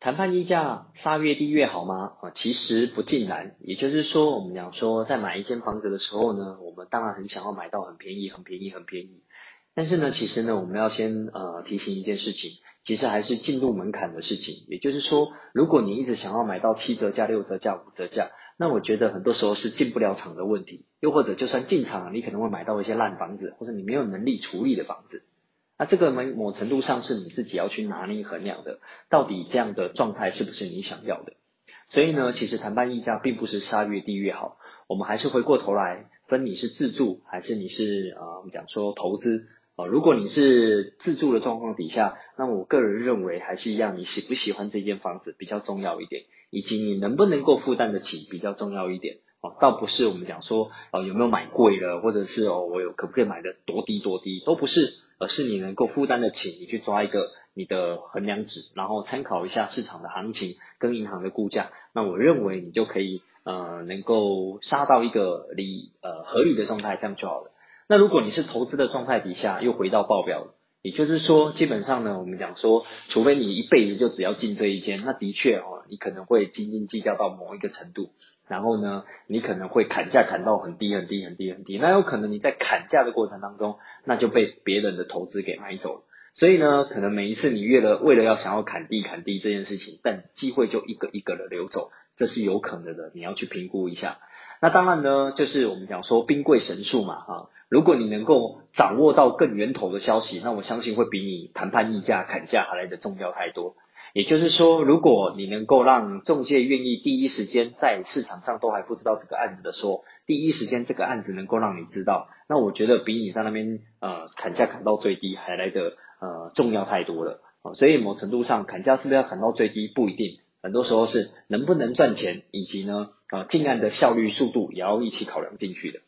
谈判溢价杀越低越好吗？啊，其实不尽然。也就是说，我们讲说，在买一间房子的时候呢，我们当然很想要买到很便宜、很便宜、很便宜。但是呢，其实呢，我们要先呃提醒一件事情，其实还是进入门槛的事情。也就是说，如果你一直想要买到七折价、六折价、五折价，那我觉得很多时候是进不了场的问题。又或者，就算进场，你可能会买到一些烂房子，或者你没有能力处理的房子。那这个某某程度上是你自己要去拿捏衡量的，到底这样的状态是不是你想要的？所以呢，其实谈判溢价并不是杀越低越好，我们还是回过头来分你是自住还是你是啊，我们讲说投资啊。如果你是自住的状况底下，那我个人认为还是一样，你喜不喜欢这间房子比较重要一点，以及你能不能够负担得起比较重要一点。倒不是我们讲说哦有没有买贵了，或者是哦我有可不可以买的多低多低，都不是。而是你能够负担得起，你去抓一个你的衡量值，然后参考一下市场的行情跟银行的估价，那我认为你就可以呃能够杀到一个理呃合理的状态，这样就好了。那如果你是投资的状态底下，又回到报表，也就是说，基本上呢，我们讲说，除非你一辈子就只要进这一间，那的确哦，你可能会斤斤计较到某一个程度。然后呢，你可能会砍价砍到很低很低很低很低，那有可能你在砍价的过程当中，那就被别人的投资给买走了。所以呢，可能每一次你为了为了要想要砍低砍低这件事情，但机会就一个一个的流走，这是有可能的，你要去评估一下。那当然呢，就是我们讲说兵贵神速嘛，哈，如果你能够掌握到更源头的消息，那我相信会比你谈判议价砍价还来的重要太多。也就是说，如果你能够让中介愿意第一时间在市场上都还不知道这个案子的时候，第一时间这个案子能够让你知道，那我觉得比你在那边呃砍价砍到最低还来的呃重要太多了。所以某程度上砍价是不是要砍到最低不一定，很多时候是能不能赚钱，以及呢呃进案的效率速度也要一起考量进去的。